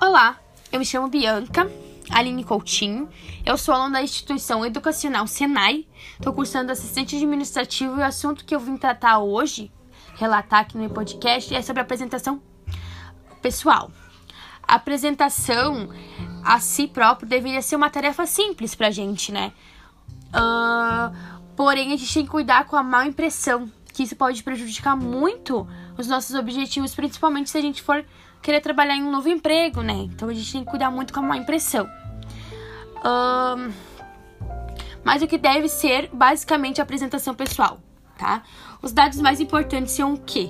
Olá, eu me chamo Bianca Aline Coutinho. Eu sou aluna da instituição educacional Senai. Estou cursando assistente administrativo e o assunto que eu vim tratar hoje, relatar aqui no podcast, é sobre apresentação pessoal. A apresentação a si próprio deveria ser uma tarefa simples pra gente, né? Uh, porém, a gente tem que cuidar com a má impressão, que isso pode prejudicar muito os nossos objetivos, principalmente se a gente for querer trabalhar em um novo emprego, né? Então a gente tem que cuidar muito com a má impressão. Um, mas o que deve ser basicamente a apresentação pessoal, tá? Os dados mais importantes são o quê?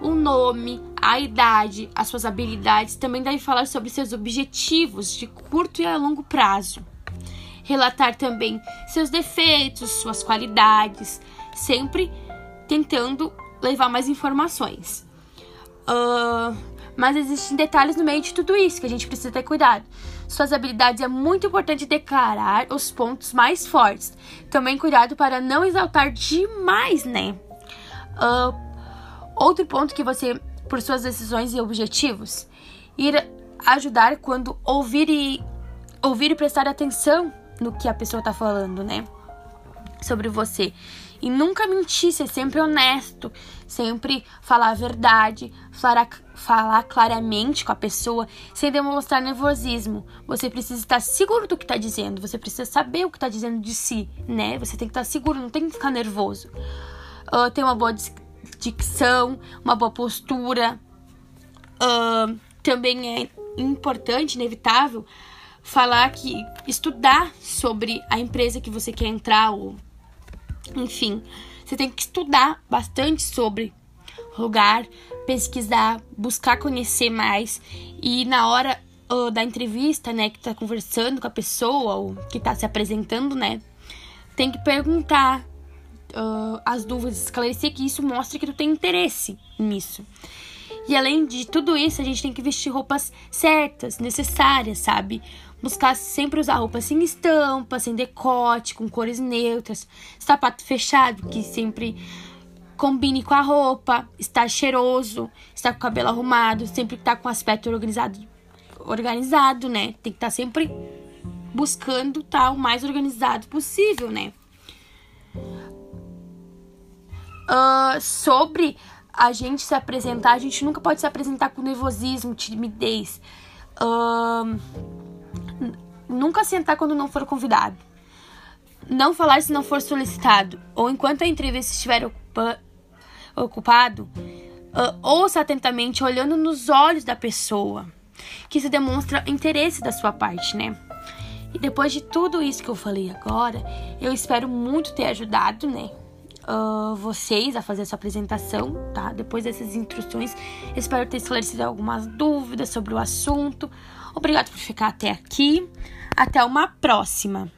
O nome, a idade, as suas habilidades, também deve falar sobre seus objetivos de curto e a longo prazo. Relatar também seus defeitos, suas qualidades, sempre tentando levar mais informações. Uh, mas existem detalhes no meio de tudo isso que a gente precisa ter cuidado. Suas habilidades é muito importante declarar os pontos mais fortes. Também cuidado para não exaltar demais, né? Uh, outro ponto que você, por suas decisões e objetivos, ir ajudar quando ouvir e ouvir e prestar atenção no que a pessoa está falando, né? Sobre você. E nunca mentir, ser sempre honesto, sempre falar a verdade, falar, falar claramente com a pessoa, sem demonstrar nervosismo. Você precisa estar seguro do que está dizendo, você precisa saber o que está dizendo de si, né? Você tem que estar seguro, não tem que ficar nervoso. Uh, ter uma boa dicção, uma boa postura. Uh, também é importante, inevitável, falar que estudar sobre a empresa que você quer entrar ou enfim, você tem que estudar bastante sobre lugar, pesquisar, buscar conhecer mais e na hora uh, da entrevista, né, que tá conversando com a pessoa ou que tá se apresentando, né, tem que perguntar uh, as dúvidas, esclarecer que isso mostra que tu tem interesse nisso. E além de tudo isso, a gente tem que vestir roupas certas, necessárias, sabe? Buscar sempre usar roupas sem estampa, sem decote, com cores neutras, sapato fechado, que sempre combine com a roupa, estar cheiroso, estar com o cabelo arrumado, sempre estar com o aspecto organizado, organizado, né? Tem que estar sempre buscando estar o mais organizado possível, né? Uh, sobre a gente se apresentar, a gente nunca pode se apresentar com nervosismo, timidez. Uh, nunca sentar quando não for convidado. Não falar se não for solicitado. Ou enquanto a entrevista estiver ocupa ocupado, uh, ouça atentamente, olhando nos olhos da pessoa. Que isso demonstra interesse da sua parte, né? E depois de tudo isso que eu falei agora, eu espero muito ter ajudado, né? Uh, vocês a fazer essa apresentação, tá? Depois dessas instruções, espero ter esclarecido algumas dúvidas sobre o assunto. Obrigado por ficar até aqui. Até uma próxima!